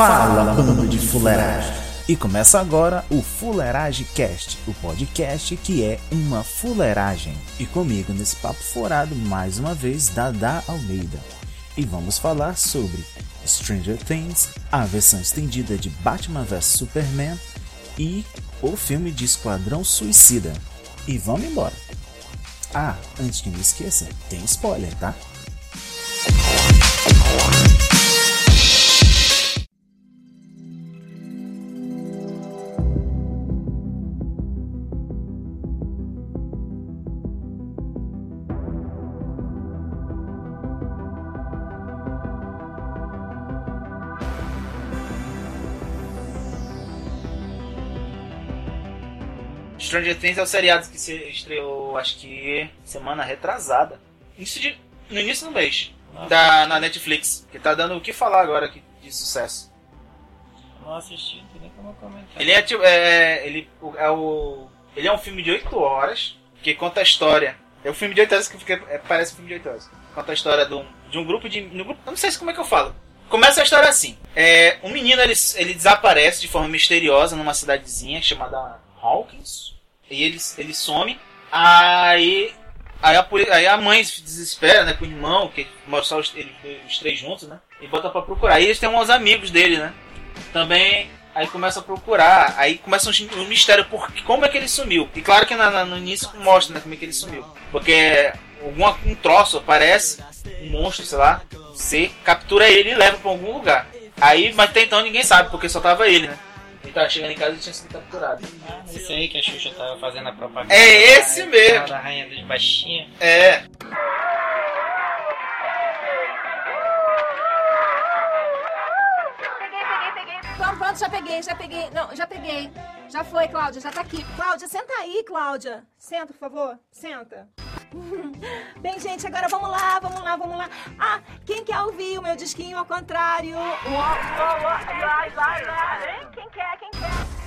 Fala, bando de fuleiragem. E começa agora o Fuleiragem Cast, o podcast que é uma fuleiragem. E comigo nesse papo forado, mais uma vez, Dada Almeida. E vamos falar sobre Stranger Things, a versão estendida de Batman vs Superman e o filme de Esquadrão Suicida. E vamos embora. Ah, antes que me esqueça, tem spoiler, tá? Stranger Things é o seriado que se estreou, acho que semana retrasada. Início de, no início do mês. Da, na Netflix. Que tá dando o que falar agora aqui de sucesso. Não assisti, não tem nem como comentar. Ele é tipo. É, ele, é o, ele é um filme de 8 horas que conta a história. É um filme de 8 horas que fica, é, parece um filme de 8 horas. Conta a história de um, de um grupo de. Um não sei como é que eu falo. Começa a história assim. É, um menino ele, ele desaparece de forma misteriosa numa cidadezinha chamada Hawkins. E ele, ele some. Aí. Aí a, aí a mãe se desespera, né, com o irmão, que mostra os, os três juntos, né? E bota pra procurar. Aí eles têm uns amigos dele, né? Também. Aí começa a procurar. Aí começa um, um mistério por como é que ele sumiu. E claro que na- na- no início mostra, né, como é que ele sumiu. Porque alguma, um troço aparece, um monstro, sei lá, você captura ele e leva pra algum lugar. Aí, mas até então ninguém sabe, porque só tava ele, né? Ele tava chegando em casa e tinha sido capturado. Ah, esse aí que a Xuxa tava fazendo a propaganda. É esse da- mesmo. Da rainha dos baixinhos. É. Peguei, peguei, peguei. Pronto, pronto, já peguei, já peguei. Não, já peguei. Já foi, Cláudia, já tá aqui. Cláudia, senta aí, Cláudia. Senta, por favor. Senta. Bem, gente, agora vamos lá, vamos lá, vamos lá. Ah, quem quer ouvir o meu disquinho ao contrário? Vai, vai, vai. Quem quer, quem quer?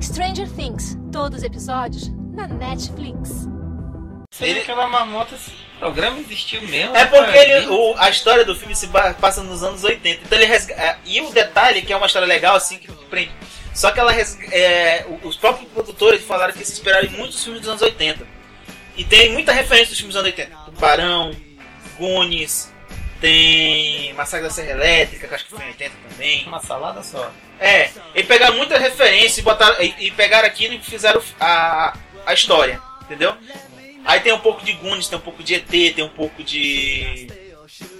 Stranger Things, todos os episódios na Netflix. Seria aquela marmota, esse programa existiu mesmo. É porque cara? ele, o- a história do filme se passa nos anos 80. Então ele resga- é, E o detalhe que é uma história legal, assim, que prende. Só que ela res- é, o- os próprios produtores falaram que se inspiraram em muitos filmes dos anos 80. E tem muita referência dos filmes dos anos 80. Tubarão, Goonies, tem Massacre da Serra Elétrica, que acho que foi em 80 também. Uma salada só. É, eles pegaram muita referência e, botaram, e, e pegaram aquilo e fizeram a, a história, entendeu? Aí tem um pouco de Goonies, tem um pouco de ET, tem um pouco de.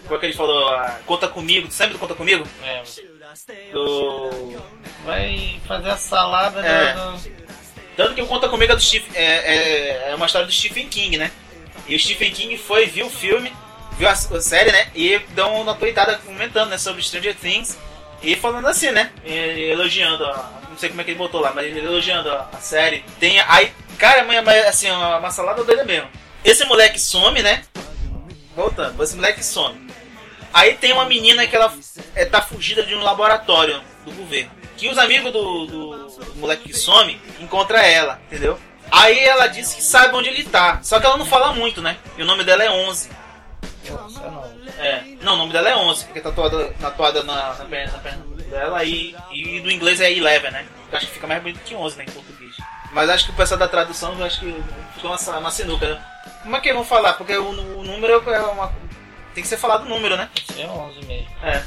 Como é que ele falou? Ah, Conta comigo, tu lembra do Conta comigo? É, Do. vai fazer a salada É. do, Tanto que o Conta comigo é, do Stephen, é, é, é uma história do Stephen King, né? E o Stephen King foi, viu o filme, viu a, a série, né? E deu uma tweetada comentando né, sobre Stranger Things. E falando assim, né? E- Elogiando, a, não sei como é que ele botou lá, mas ele elogiando a, série. Tem aí, cara, mas, assim, uma, uma salada doida mesmo. Esse moleque some, né? Voltando, esse moleque some. Aí tem uma menina que ela é, tá fugida de um laboratório do governo. Que os amigos do, do, do moleque que some encontra ela, entendeu? Aí ela disse que sabe onde ele tá. Só que ela não fala muito, né? E o nome dela é 11. Nossa, não. É. Não, o nome dela é 11, porque é tatuada, tatuada na, na perna, na perna dela. E, e do inglês é 11, né? Acho que fica mais bonito que 11, né? Em português. Mas acho que o pessoal da tradução, eu acho que ficou uma, uma sinuca, né? Como é que vão falar? Porque o, o número é uma. Tem que ser falado o número, né? É 11 mesmo. É.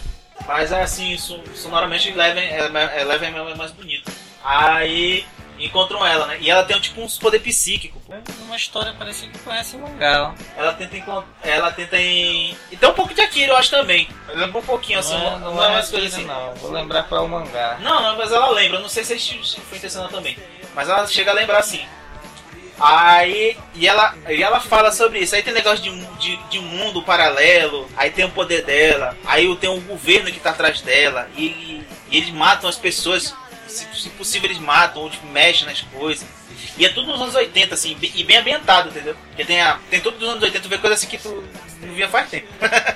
Mas é assim, so- sonoramente Eleven, é, Eleven é mais bonito. Aí encontram ela, né? E ela tem tipo uns poder psíquico. pô. É uma história parecida que conhece o mangá. ó. Ela tenta encont- Ela tenta em. E tem um pouco de Akira, eu acho também. Lembra um pouquinho assim, não, é, não, não é é umas coisas Akira, assim. não. Vou lembrar qual é o mangá. Não, não, mas ela lembra. Não sei se foi intencional também. Mas ela chega a lembrar assim. Aí. E ela, e ela fala sobre isso. Aí tem negócio de, um- de, de um mundo paralelo. Aí tem o poder dela. Aí tem um governo que tá atrás dela. E, e eles matam as pessoas. Se, se possível, eles matam ou tipo, mexem nas coisas. E é tudo nos anos 80, assim, e bem ambientado, entendeu? Porque tem, a, tem tudo dos anos 80, tu vê coisa assim que tu não via faz tempo.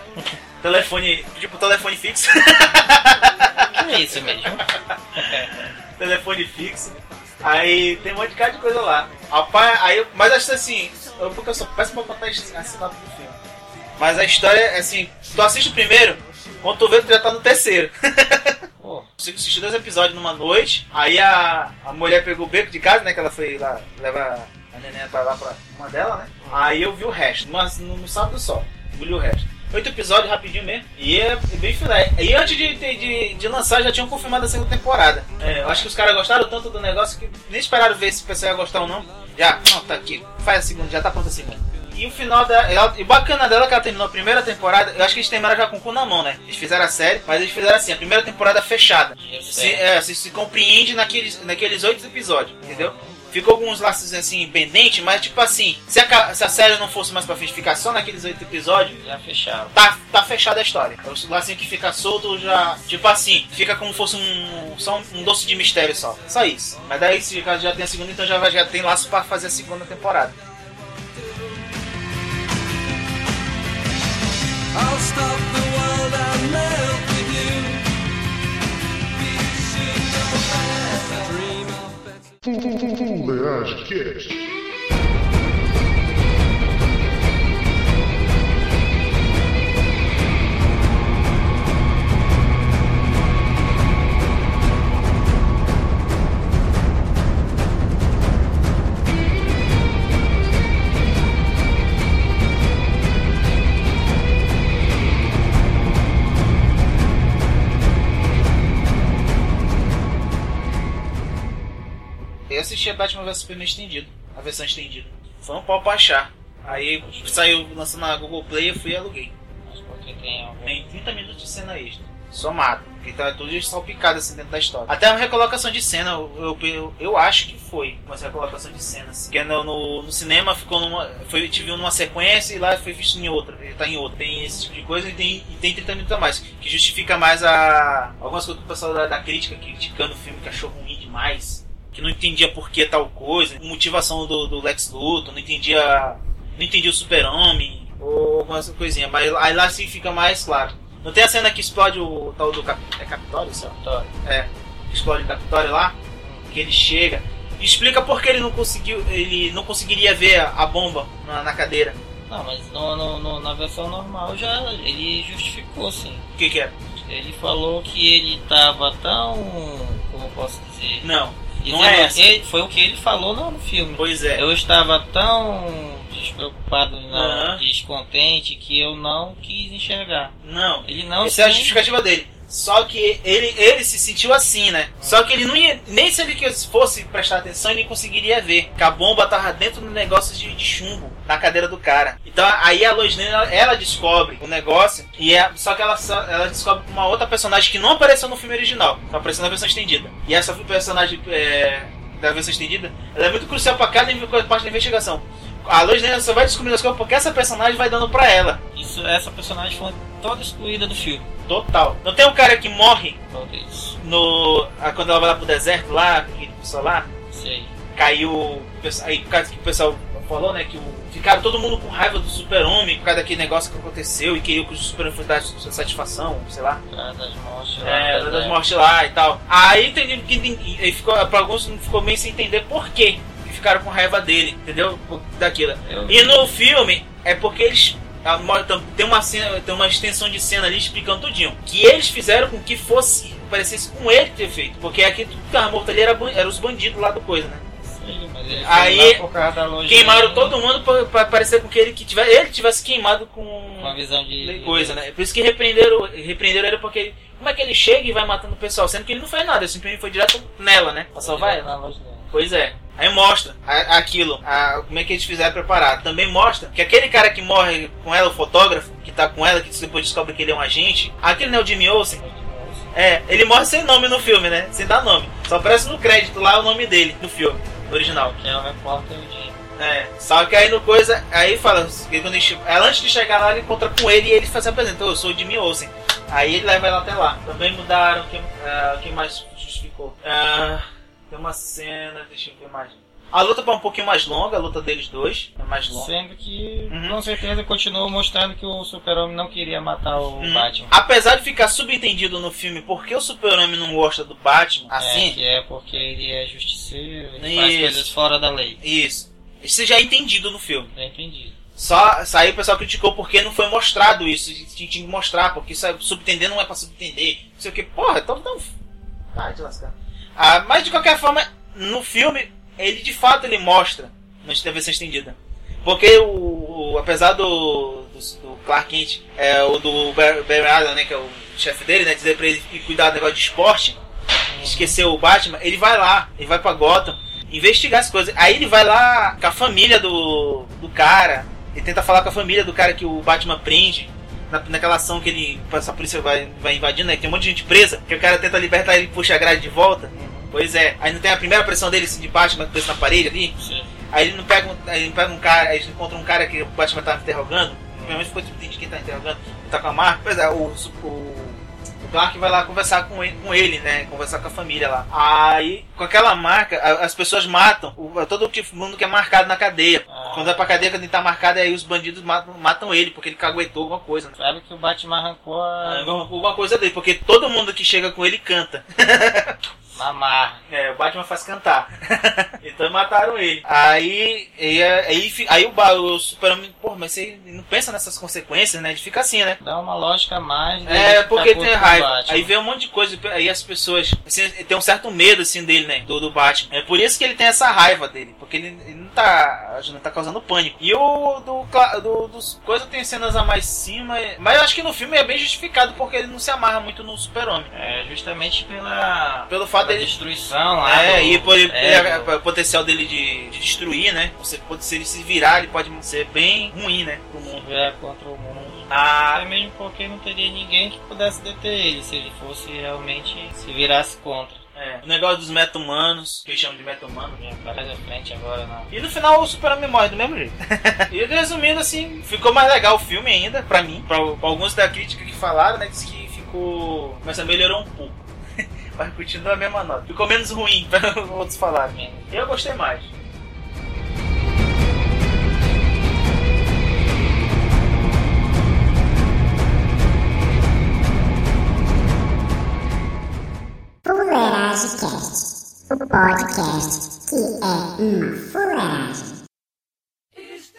telefone, tipo telefone fixo. Que é isso mesmo? telefone fixo. Aí tem um monte de cara de coisa lá. Rapaz, aí, mas acho que assim, eu, porque eu sou péssimo pra contar a sinopse do filme. Mas a história é assim, tu assiste o primeiro, quando tu vê, tu já tá no terceiro. Pô, Consigo assistir dois episódios numa noite. Aí a, a mulher pegou o beco de casa, né? Que ela foi lá levar a neném pra lá pra uma dela, né? Aí eu vi o resto, mas no, no sábado só. Engoli o resto. Oito episódios rapidinho mesmo. E é bem filé. E antes de, de, de, de lançar, já tinham confirmado a segunda temporada. É, eu acho que os caras gostaram tanto do negócio que nem esperaram ver se o pessoal ia gostar ou não. Já, não, tá aqui. Faz a segunda, já tá pronta a segunda. E o final da. ela- e bacana dela é que ela terminou a primeira temporada. Eu acho que eles terminaram já com o cu na mão, né? Eles fizeram a série, mas eles fizeram assim, a primeira temporada fechada. Se, é, se, se compreende naqueles, naqueles oito episódios, entendeu? Ficou alguns laços assim, pendentes, mas tipo assim, se a, se a série não fosse mais pra frente, ficar só naqueles oito episódios, já fecharam. tá, tá fechada a história. O lacinho que fica solto já. Tipo assim, fica como fosse um. Só um, um doce de mistério só. Só isso. Mas daí, se caso já tem a segunda, então já, já tem laço pra fazer a segunda temporada. Fuleiragem Cast. Assisti a Batman vs Superman estendido, a versão estendida. Foi um pau pra achar. Aí saiu lançando na Google Play, eu fui e aluguei. Mas porque tem algum. Tem 30 minutos de cena extra. Somado. Então é tudo salpicado assim dentro da história. Até uma recolocação de cena, eu, eu, eu, acho que foi uma recolocação de cenas. Porque no, no, no cinema ficou numa. Foi, te viu numa sequência e lá foi visto em outra. Ele tá em outra. Tem esse tipo de coisa e tem, e tem 30 minutos a mais. Que justifica mais a. Algumas coisas do pessoal da, da crítica criticando o filme que achou ruim demais. Que não entendia por que tal coisa. Motivação do, do Lex Luthor, não entendia. Não entendia o super-homem. Ou algumas coisinhas. Mas aí lá sim fica mais claro. Não tem a cena que explode o tal do Cap... é Capitólio, sabe? Vitória. É, explode o Capitólio lá, que ele chega e explica por que ele não conseguiu, ele não conseguiria ver a, a bomba na, na cadeira. Não, mas no, no- no- na versão normal já ele justificou sim. O que que é? Ele falou que ele tava tão. Como eu posso dizer? Não, Não é essa. ele- foi o que ele falou no, filme. Pois é. Eu estava tão despreocupado, não, descontente, que eu não quis enxergar. Não. Ele não Essa é a justificativa dele. Só que ele, ele se sentiu assim, né? Só que ele não ia. Nem se ele fosse prestar atenção, ele conseguiria ver. Que a bomba tava dentro do negócio de, de chumbo na cadeira do cara. Então aí a Lois ela, ela descobre o negócio. E é, só que ela, ela descobre uma outra personagem que não apareceu no filme original. Só apareceu na versão estendida. E essa personagem é, da versão estendida, ela é muito crucial pra cada parte da investigação. A Lois Lane só vai descobrindo as coisas porque essa personagem vai dando pra ela. Isso, essa personagem foi toda excluída do filme. Total. Não tem um cara que morre isso. no. ah, Quando ela vai lá pro deserto lá, aquele pessoal lá, Sei. caiu. Aí por causa que o pessoal falou, né? Que o, ficaram todo mundo com raiva do super-homem por causa daquele negócio que aconteceu e queria que o super-homem fosse dar satisfação, sei lá. Cara das mortes lá. É, das mortes lá e tal. Aí entendi que ficou, pra alguns não ficou meio sem entender por quê ficaram com raiva dele, entendeu? Daquilo. E no filme é porque eles. mo- tam- Tem uma cena, tem uma extensão de cena ali explicando tudinho. Que eles fizeram com que fosse. parecesse com ele ter feito. Porque aqui tudo que tava morto ali era, era os bandidos lá do coisa, né? Aí, Queimaram todo mundo pra parecer com que ele que tivesse, ele tivesse queimado com. Com a visão de. coisa, né? Por isso que repreenderam, repreenderam ele porque ele- como é que ele chega e vai matando o pessoal, sendo que ele não fez nada, ele simplesmente foi direto nela, né? Pra salvar ela. Pois é. Aí mostra a- aquilo, a- como é que eles fizeram preparar. Também mostra que aquele cara que morre com ela, o fotógrafo, que tá com ela, que depois descobre que ele é um agente, aquele não é o Jimmy Olsen. É, ele morre sem nome no filme, né? Sem dar nome. Só aparece no crédito lá o nome dele, no filme, no original. Que é o repórter o. É, só que aí no coisa, aí fala, que quando ele, ela, antes de chegar lá, ele encontra com ele e ele faz, se apresenta, eu sou o Jimmy Olsen. Aí ele leva ela até lá. Também mudaram, quem, ah, quem mais justificou? Ah, tem uma cena, deixa eu ver mais. A luta é um pouquinho mais longa, a luta deles dois é mais longa. Sendo que, Uhum. com certeza, continuou mostrando que o Super-Homem não queria matar o Hum. Batman. Apesar de ficar subentendido no filme porque o Super-Homem não gosta do Batman, É, assim, que é porque ele é justiceiro, ele faz Isso. coisas fora da lei. isso. Isso já é entendido no filme. Já entendi. Só, só aí o pessoal criticou porque não foi mostrado isso. Tinha tinha que mostrar, porque isso é, subentender não é pra subentender. Não sei o que. Porra, então. Tá, de lascar. Ah, mas de qualquer forma, no filme, ele de fato ele mostra na versão estendida. Porque o, o- apesar do, do, do Clark Kent, é, o do Barry Allen, né, que é o chefe dele, né, dizer pra ele cuidar do negócio de esporte, esquecer o Batman, ele vai lá, ele vai pra Gotham, investigar as coisas. Aí ele vai lá com a família do, do cara, ele tenta falar com a família do cara que o Batman prende. Na, naquela ação que ele. Essa polícia vai, vai invadindo, né? que Tem um monte de gente presa, que o cara tenta libertar ele e puxa a grade de volta. Pois é, aí não tem a primeira pressão dele assim, de Batman preso na parede ali. Sim. Aí ele não pega um, aí ele pega um cara, aí eles encontram um cara que o Batman tá interrogando. Pelo menos foi de quem tá interrogando, tá com a marca. Pois é, o, o Clark vai lá conversar com ele, com ele, né? Conversar com a família lá. Aí, com aquela marca, as pessoas matam o, todo tipo mundo que é marcado na cadeia. Ah. Quando vai pra cadeia, quando ele tá marcado, aí os bandidos matam, matam ele, porque ele caguetou alguma coisa. Né? Sabe que o Batman arrancou a... Alguma, alguma coisa dele, porque todo mundo que chega com ele canta. na marra. É, o Batman faz cantar. então mataram ele. Aí, aí, aí, aí o, o Super-Homem, pô, mas você não pensa nessas consequências, né? Ele fica assim, né? Dá uma lógica mais. dele É, porque puto tem raiva. Batman. Aí vê um monte de coisa, aí as pessoas assim, tem um certo medo assim dele, né? Do, do Batman. É por isso que ele tem essa raiva dele, porque ele, ele não tá, não tá causando pânico. E o do, do dos coisas tem cenas a mais cima, mas eu acho que no filme é bem justificado porque ele não se amarra muito no Super-Homem. É, justamente pela... Pelo fato pela dele destruição lá É, do- e por, é, é, o potencial dele de, de destruir, né? Você pode, se ele se virar, ele pode ser bem ruim, né? Pro do- mundo. vier contra o mundo. Ah, Até mesmo porque não teria ninguém que pudesse deter ele se ele fosse realmente se virasse contra. é. O negócio dos meta-humanos, que eles chamam de meta-humanos. Minha cara da frente agora não. E no final o Superman morre do mesmo jeito. e resumindo assim, ficou mais legal o filme ainda, pra mim. Pra, pra alguns da crítica que falaram, né? Diz que ficou. Mas melhorou um pouco. Mas continua a mesma nota. Ficou menos ruim, pra outros falarem. Eu gostei mais. Cast, o podcast que é uma fuleiragem. Is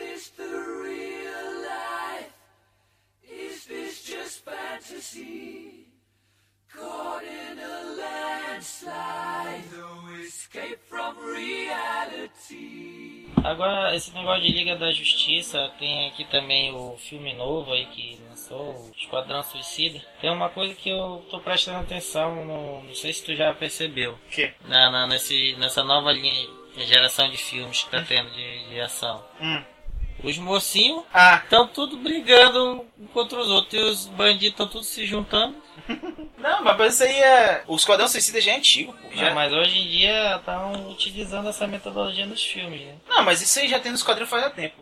Agora, esse negócio de Liga da Justiça, tem aqui também o filme novo aí que lançou, o Esquadrão Suicida. Tem uma coisa que eu tô prestando atenção, no, não sei se tu já percebeu, O quê? na, na- nesse, nessa nova linha, geração de filmes que tá tendo de, de ação. Hum. Os mocinhos Ah, estão tudo brigando um contra os outros e os bandidos estão tudo se juntando. não, mas isso aí é. O Esquadrão Suicida já é antigo, pô. Já... Não, mas hoje em dia estão utilizando essa metodologia nos filmes, né? Não, mas isso aí já tem no Esquadrão faz há tempo.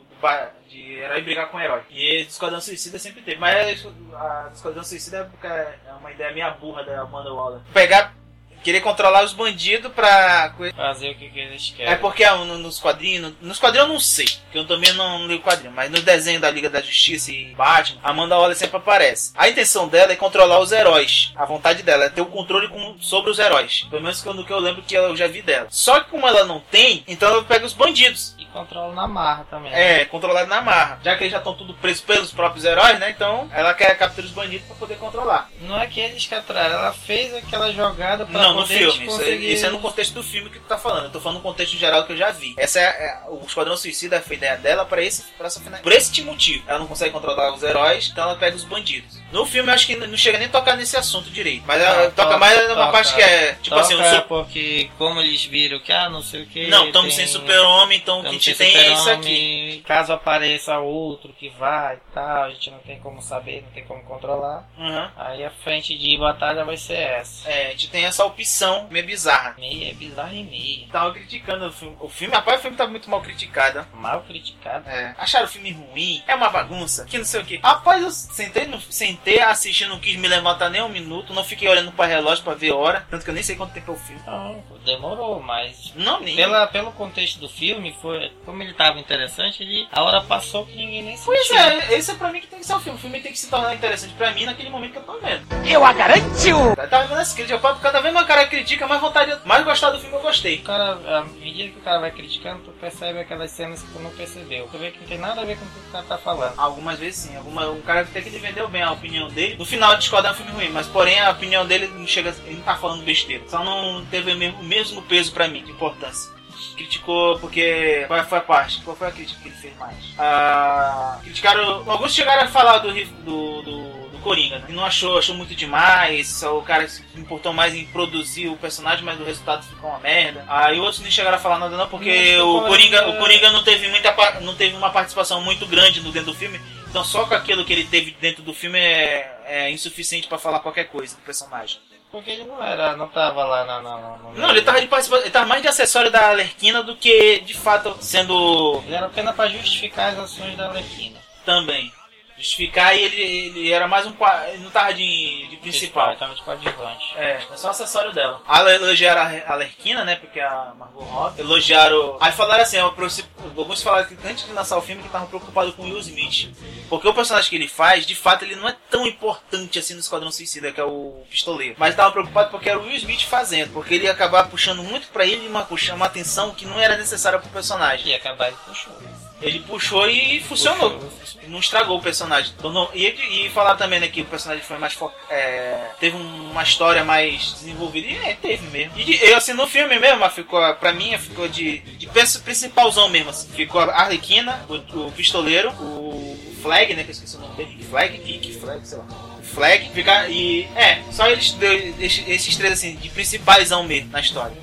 De herói brigar com herói. E o Esquadrão Suicida sempre teve. Mas a Esquadrão Suicida é é uma ideia meia burra da Amanda Waller. Pegar. Querer controlar os bandidos pra. Fazer o que, que eles querem. É porque ah, no- nos quadrinhos. Nos quadrinhos eu não sei, porque eu também não leio quadrinho, mas nos desenhos da Liga da Justiça e Batman, a Amanda Waller sempre aparece. A intenção dela é controlar os heróis. A vontade dela é ter o controle com- sobre os heróis. Pelo menos quando que eu lembro que eu já vi dela. Só que como ela não tem, então ela pega os bandidos. Controla na marra também. É, controlado na marra. Já que eles já estão tudo presos pelos próprios heróis, né? Então ela quer capturar os bandidos pra poder controlar. Não é que eles capturaram, ela fez aquela jogada pra Não, no filme. Isso, conseguir... é- isso é no contexto do filme que tu tá falando. Eu tô falando no contexto geral que eu já vi. Essa é, é- o Esquadrão Suicida foi a ideia dela para esse, pra essa final. Por esse motivo. Ela não consegue controlar os heróis, então ela pega os bandidos. No filme eu acho que não chega nem a tocar nesse assunto direito. Mas ela Não, toca toca, mais numa toca. parte que é tipo Toca assim, o su- porque como eles viram que, ah, não sei o que... Não, estamos sem super-homem, então Porque tem isso Super-Homem, Caso apareça outro que vai e tal, a gente não tem como saber, não tem como controlar. Uhum. Aí a frente de batalha vai ser essa. É, a gente tem essa opção meio bizarra. Meia é bizarro e meia. Tava criticando o filme. O filme, rapaz, o filme tá muito mal criticado. Mal criticado. É, acharam o filme ruim, é uma bagunça, que não sei o que. Rapaz, eu sentei, no, sentei assistindo, não quis me levantar nem um minuto, não fiquei olhando pra relógio pra ver a hora, tanto que eu nem sei quanto tempo é o filme. Não, demorou, mas Não, nem. pela, pelo contexto do filme, foi como ele tava interessante, ele, a hora passou que ninguém nem sentiu. Pois é, esse é pra mim que tem que ser o filme. O filme tem que se tornar interessante pra mim naquele momento que eu tô vendo. Eu a garanto! Eu tava vendo essa crítica, pô, cada vez mais o cara critica, mais vontade, mais gostar do filme eu gostei. O cara, à medida que o cara vai criticando, tu percebe aquelas cenas que tu não percebeu. Tu vê que não tem nada a ver com o que o cara tá falando. Algumas vezes sim, alguma, o cara até que ele vendeu bem a opinião dele. No final discorda é um filme ruim, mas porém a opinião dele não chega, ele não tá falando besteira. Só não teve o mesmo, o mesmo peso pra mim, de importância. Criticou porque. Qual foi a parte? Qual foi a crítica que ele fez mais? Ah, criticaram. Alguns chegaram a falar do, do, do, Coringa, né? E não achou, achou muito demais. O cara se importou mais em produzir o personagem, mas o resultado ficou uma merda. Aí outros nem chegaram a falar nada não, porque Não, o Coringa, o é. Coringa não teve muita não teve uma participação muito grande no dentro do filme. Então só com aquilo que ele teve dentro do filme é, é insuficiente pra falar qualquer coisa do personagem. Porque ele não era, não tava lá na. na, na- no Não, ele tava de ele tava mais de acessório da Alerquina do que de fato sendo Ele era apenas pra justificar as ações da Arlequina. também. Justificar e ele, ele era mais um. Ele não tava de, de principal. Tava de coadjuvante. É, é só acessório dela. A elogiaram a Alerquina, né? Porque a Margot Robbie. Elogiaram. Aí falaram assim: alguns falaram que antes de lançar o filme que estavam preocupados com o Will Smith. Porque o personagem que ele faz, de fato, ele não é tão importante assim no Esquadrão Suicida, que é o pistoleiro. Mas estavam preocupados porque era o Will Smith fazendo. Porque ele ia acabar puxando muito pra ele uma, uma atenção que não era necessária pro personagem. E acabar ele puxou. Ele puxou e funcionou. Puxou. Não estragou o personagem. Tornou- E, e falar também né, que o personagem foi mais fo- é, teve um- uma história mais desenvolvida. E é, teve mesmo. E eu, assim, no filme mesmo, ficou, pra mim, ficou de, de princ- principalzão mesmo. assim. Ficou a Arlequina, o, o pistoleiro, o Flag, né? Que eu esqueci o nome dele. Flag, Kick, Flag, sei lá. Flag, ficar e. É, só eles esses, três assim, de principais mesmo na história.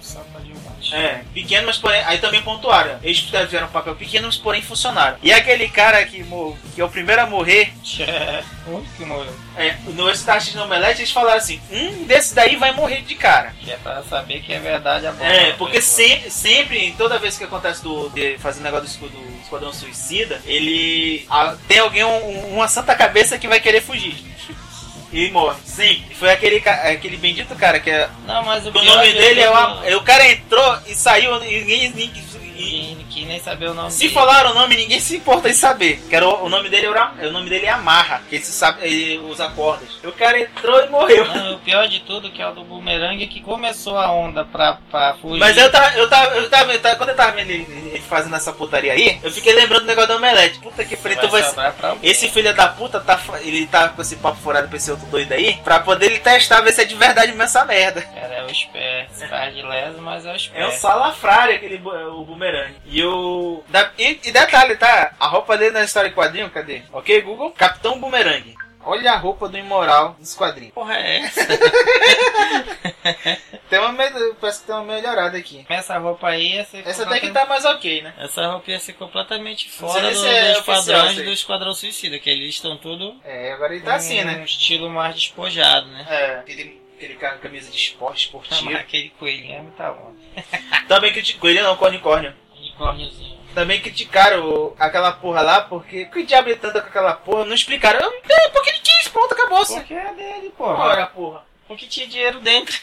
É, pequeno, mas porém. Aí também pontuaram. Eles fizeram um papel pequeno, mas porém funcionaram. E aquele cara que, mo- que é o primeiro a morrer, o único que morreu. é, no Start no Omelete, eles falaram assim: um desses daí vai morrer de cara. Que é pra saber que é verdade a bomba. É, porque sempre, sempre, toda vez que acontece do, de fazer negócio do, escu- do Esquadrão Suicida, ele. a- tem alguém, um- uma santa cabeça que vai querer fugir. E morre, sempre. Foi aquele, aquele bendito cara que é. Não, mas o O nome é dele é eu- uma, O cara entrou e saiu e ninguém. ninguém- e- Que, nem saber o nome Se dele. falaram o nome, ninguém se importa em saber. Que era o, nome dele era, o nome dele é Amarra, que ele se sabe, ele usa cordas. O cara entrou e morreu. Não, o pior de tudo que é o do boomerang que começou a onda pra, pra fugir. Mas eu tava, eu tava, eu tava, eu tava- quando eu tava vendo ele, fazendo essa putaria aí, eu fiquei lembrando do negócio do omelete. Puta que pariu, então vai sobrar pra alguém. Esse filho da puta tá, ele tá com esse papo furado pra esse outro doido aí, pra poder ele testar, ver se é de verdade mesmo essa merda. Cara, é o esperto. Faz de leso, mas é o É um esperto. salafrário aquele o boomerang. E o. da- e, e detalhe, tá? A roupa dele na história em quadrinho, cadê? Ok, Google? Capitão Boomerang. Olha a roupa do imoral dos quadrinhos. Porra, é essa? Tem uma, me- parece que tem uma melhorada aqui. Essa roupa aí ia ser. Essa até que tá mais ok, né? Essa roupa ia ser completamente fora do, é dos oficial, padrões do Esquadrão Suicida, que eles estão tudo É, agora ele tá assim, um né? estilo mais despojado, né? É, aquele, aquele cara com camisa de esporte, esportivo. aquele coelhinho é muita onda. Também criticou, ele não, cornicórnio. Unicórniozinho. Também criticaram aquela porra lá, porque. Por que diabo ele tanta com aquela porra? Não explicaram. Eu, é, porque ele quis, pronto, acabou-se. Porque é dele, porra. Ora, porra. Porque tinha dinheiro dentro.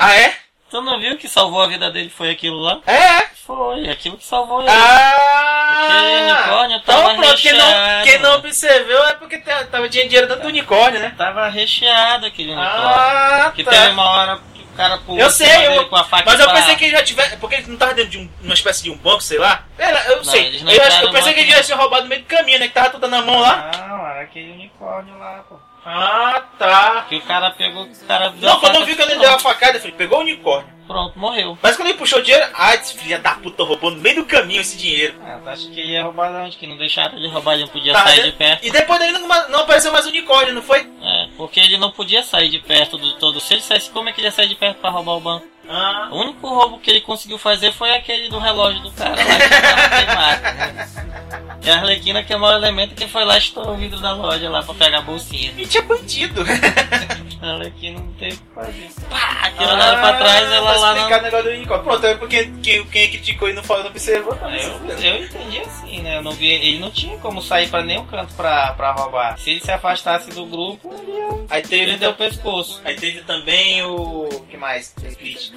Ah, é? Tu não viu que salvou a vida dele foi aquilo lá? É? Foi, aquilo que salvou ele. Ah! Aquele unicórnio tava então pronto, quem não, recheado. quem não observou é porque tá- tava, tinha dinheiro dentro do unicórnio, né? Tava recheado aquele unicórnio. Ah, que tá. teve uma hora que o cara pulou Eu sei, eu, com a faca mas eu pá. pensei que ele já tivesse. Porque ele não tava dentro de um- uma espécie de um banco, sei lá. Era, eu Não, sei. Eu, eu pensei que ele já tinha roubado no meio do caminho, né? Que tava tudo na mão lá. Não, era aquele unicórnio lá, pô. Ah, tá. Que o cara pegou, o cara Não, quando eu vi que ele deu a facada, eu falei, pegou o unicórnio. Pronto, morreu. Mas quando ele puxou o dinheiro, ah, esse filho da puta roubou no meio do caminho esse dinheiro. Ah, tu acha que ele ia roubar de onde? Que não deixaram ele roubar, ele não podia Tá, sair né? de perto. E depois dele não, não apareceu mais unicórnio, não foi? É, porque ele não podia sair de perto do todo. Se ele saísse, como é que ele ia sair de perto pra roubar o banco? Ah, O único roubo que ele conseguiu fazer foi aquele do relógio do cara lá que tava queimado, né? E a Arlequina que é o maior elemento que foi lá e estourou o vidro da loja lá pra pegar a bolsinha. e tinha bandido. A Arlequina não teve o que fazer. Pá, que olharam pra trás ela lá explicar na... o negócio do unicórnio. Pronto, é porque quem, quem criticou e não falou, não observou, tá Eu, eu entendi assim, né? Eu não vi, ele não tinha como sair pra nenhum canto pra, pra roubar. Se ele se afastasse do grupo, ele ia Aí teve, perder o pescoço. aí teve também o. o que mais?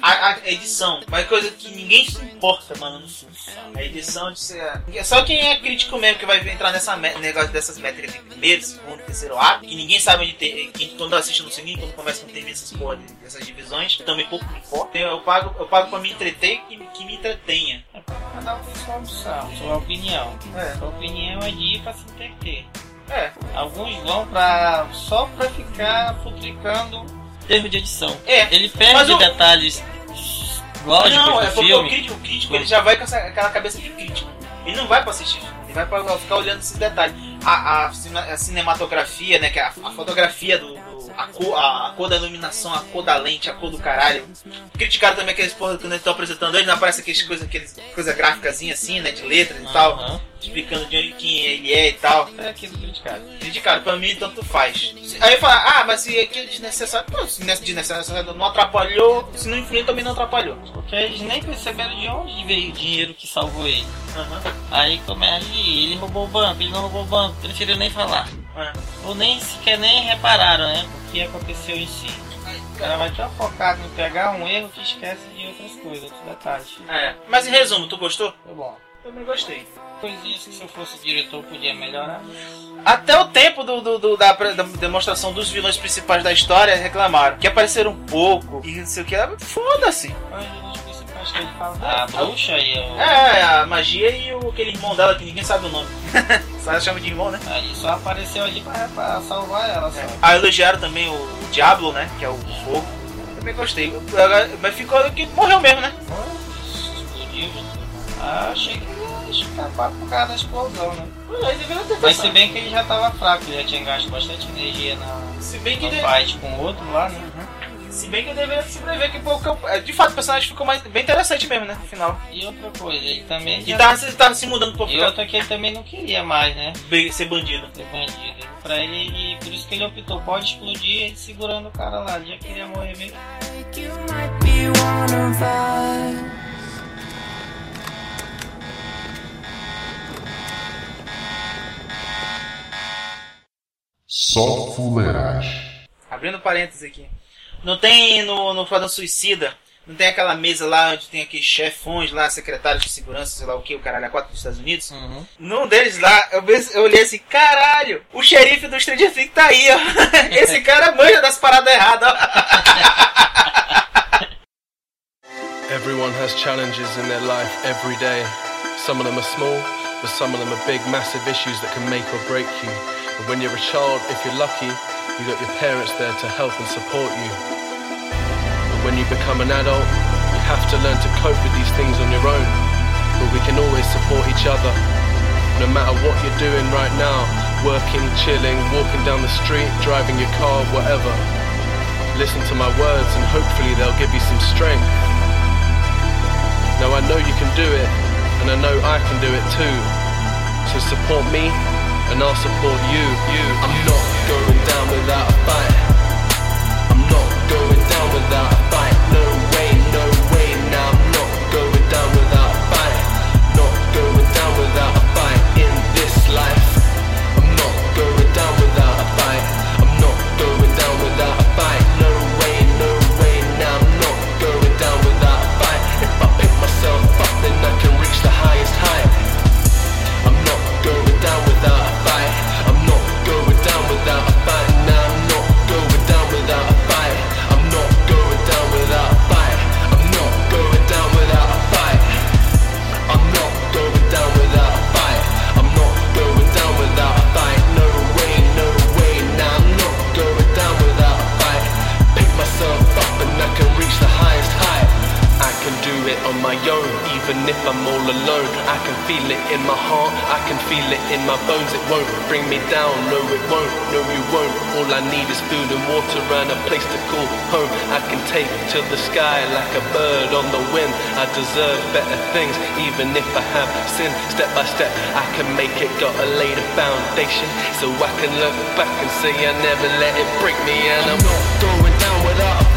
A, a edição. Uma coisa que ninguém se importa, mano, no filme. A edição de ser. Só quem é crítico mesmo que vai entrar nessa me- negócio dessas métricas de primeiro, segundo, terceiro ato, que ninguém sabe onde tem. Quem quando assiste no cinema, quando começa com TV essas porra dessas divisões, também pouco me importa. Eu pago, eu pago pra me entreter que, que me entretenha. Cada um tem sua opção, sua opinião. É. Sua opinião é de ir pra se entreter. É. Alguns vão pra. só pra ficar futricando erro de edição. É. Ele perde Mas o- detalhes lógicos não, é porque filme. o crítico, o crítico ele já vai com essa, aquela cabeça de crítico. Ele não vai pra assistir ele vai pra ficar olhando esses detalhes. A, a a cinematografia, né, que é a, a fotografia do. A, cor, a, a cor da iluminação, a cor da lente, a cor do caralho. Criticaram também aqueles porra quando eles estão apresentando ele, não aparece aqueles coisas aqueles coisa gráficazinha assim, né, de letras e tal, Aham. explicando de onde quem ele é e tal. É aquilo criticado. Criticaram, pra mim tanto faz. Aí fala, ah, mas se aquilo é desnecessário. Pô, se não desnecessário não atrapalhou, se não influiu também não atrapalhou. Porque eles nem perceberam de onde veio o dinheiro que salvou ele. Aham. Aí começa, "Ih, ele roubou o banco, ele não roubou o banco, preferiram nem falar. É. Ou nem sequer nem repararam, né? O que aconteceu em si. O cara vai tão focado em pegar um erro que esquece de outras coisas, outros detalhes. É. Mas em resumo, tu gostou? Foi bom. Também gostei. Coisinhas que se eu fosse diretor podia melhorar. Até o tempo do, do- do- da, da demonstração dos vilões principais da história reclamaram. Que apareceram um pouco e não sei o que. Foda-se. Que ele fala. A bruxa e o. É, a magia e o, aquele irmão dela que ninguém sabe o nome. Só ela chama de irmão, né? Aí só apareceu ali pra, pra salvar ela só. Ah, elogiaram também o, o Diablo, né? Que é o fogo. Também gostei. Mas ficou que morreu mesmo, né? Explodiu. Ah, achei que ia escapar por causa da explosão, né? Mas se bem que ele já tava fraco, ele já tinha gasto bastante energia na, Se bem que no de- fight com o outro lá, né? Se bem que eu deveria se prever que que eu- de fato o personagem ficou mais, bem interessante mesmo, né? No final. E outra coisa, ele também E já... tava, se- tava se mudando pra E ficar, outra que ele também não queria mais, né? be- ser bandido. Ser bandido. Pra ele, ele- por isso que ele optou, pode explodir ele segurando o cara lá, ele já queria morrer mesmo. Só fuleiragem. Abrindo parênteses aqui. Não tem no, no Esquadrão Suicida, não tem aquela mesa lá onde tem aqueles chefões lá, secretários de segurança, sei lá o que, o caralho, a quatro dos Estados Unidos. Uhum. Num deles lá, eu, eu olhei assim, caralho, o xerife do Stranger Things tá aí, ó. Esse cara manja das paradas erradas, ó. Everyone has challenges in their life every day. Some of them are small, but some of them are big, massive issues that can make or break you. But when you're a child, if you're lucky, you got your parents there to help and support you. But when you become an adult, you have to learn to cope with these things on your own. But we can always support each other. No matter what you're doing right now, working, chilling, walking down the street, driving your car, whatever. Listen to my words and hopefully they'll give you some strength. Now I know you can do it, and I know I can do it too. So support me, and I'll support you. You. I'm not going down without a fight. take to the sky like a bird on the wind. I deserve better things, even if I have sinned. Step by step, I can make it. Gotta lay the foundation so I can look back and say I never let it break me. And I'm not going down without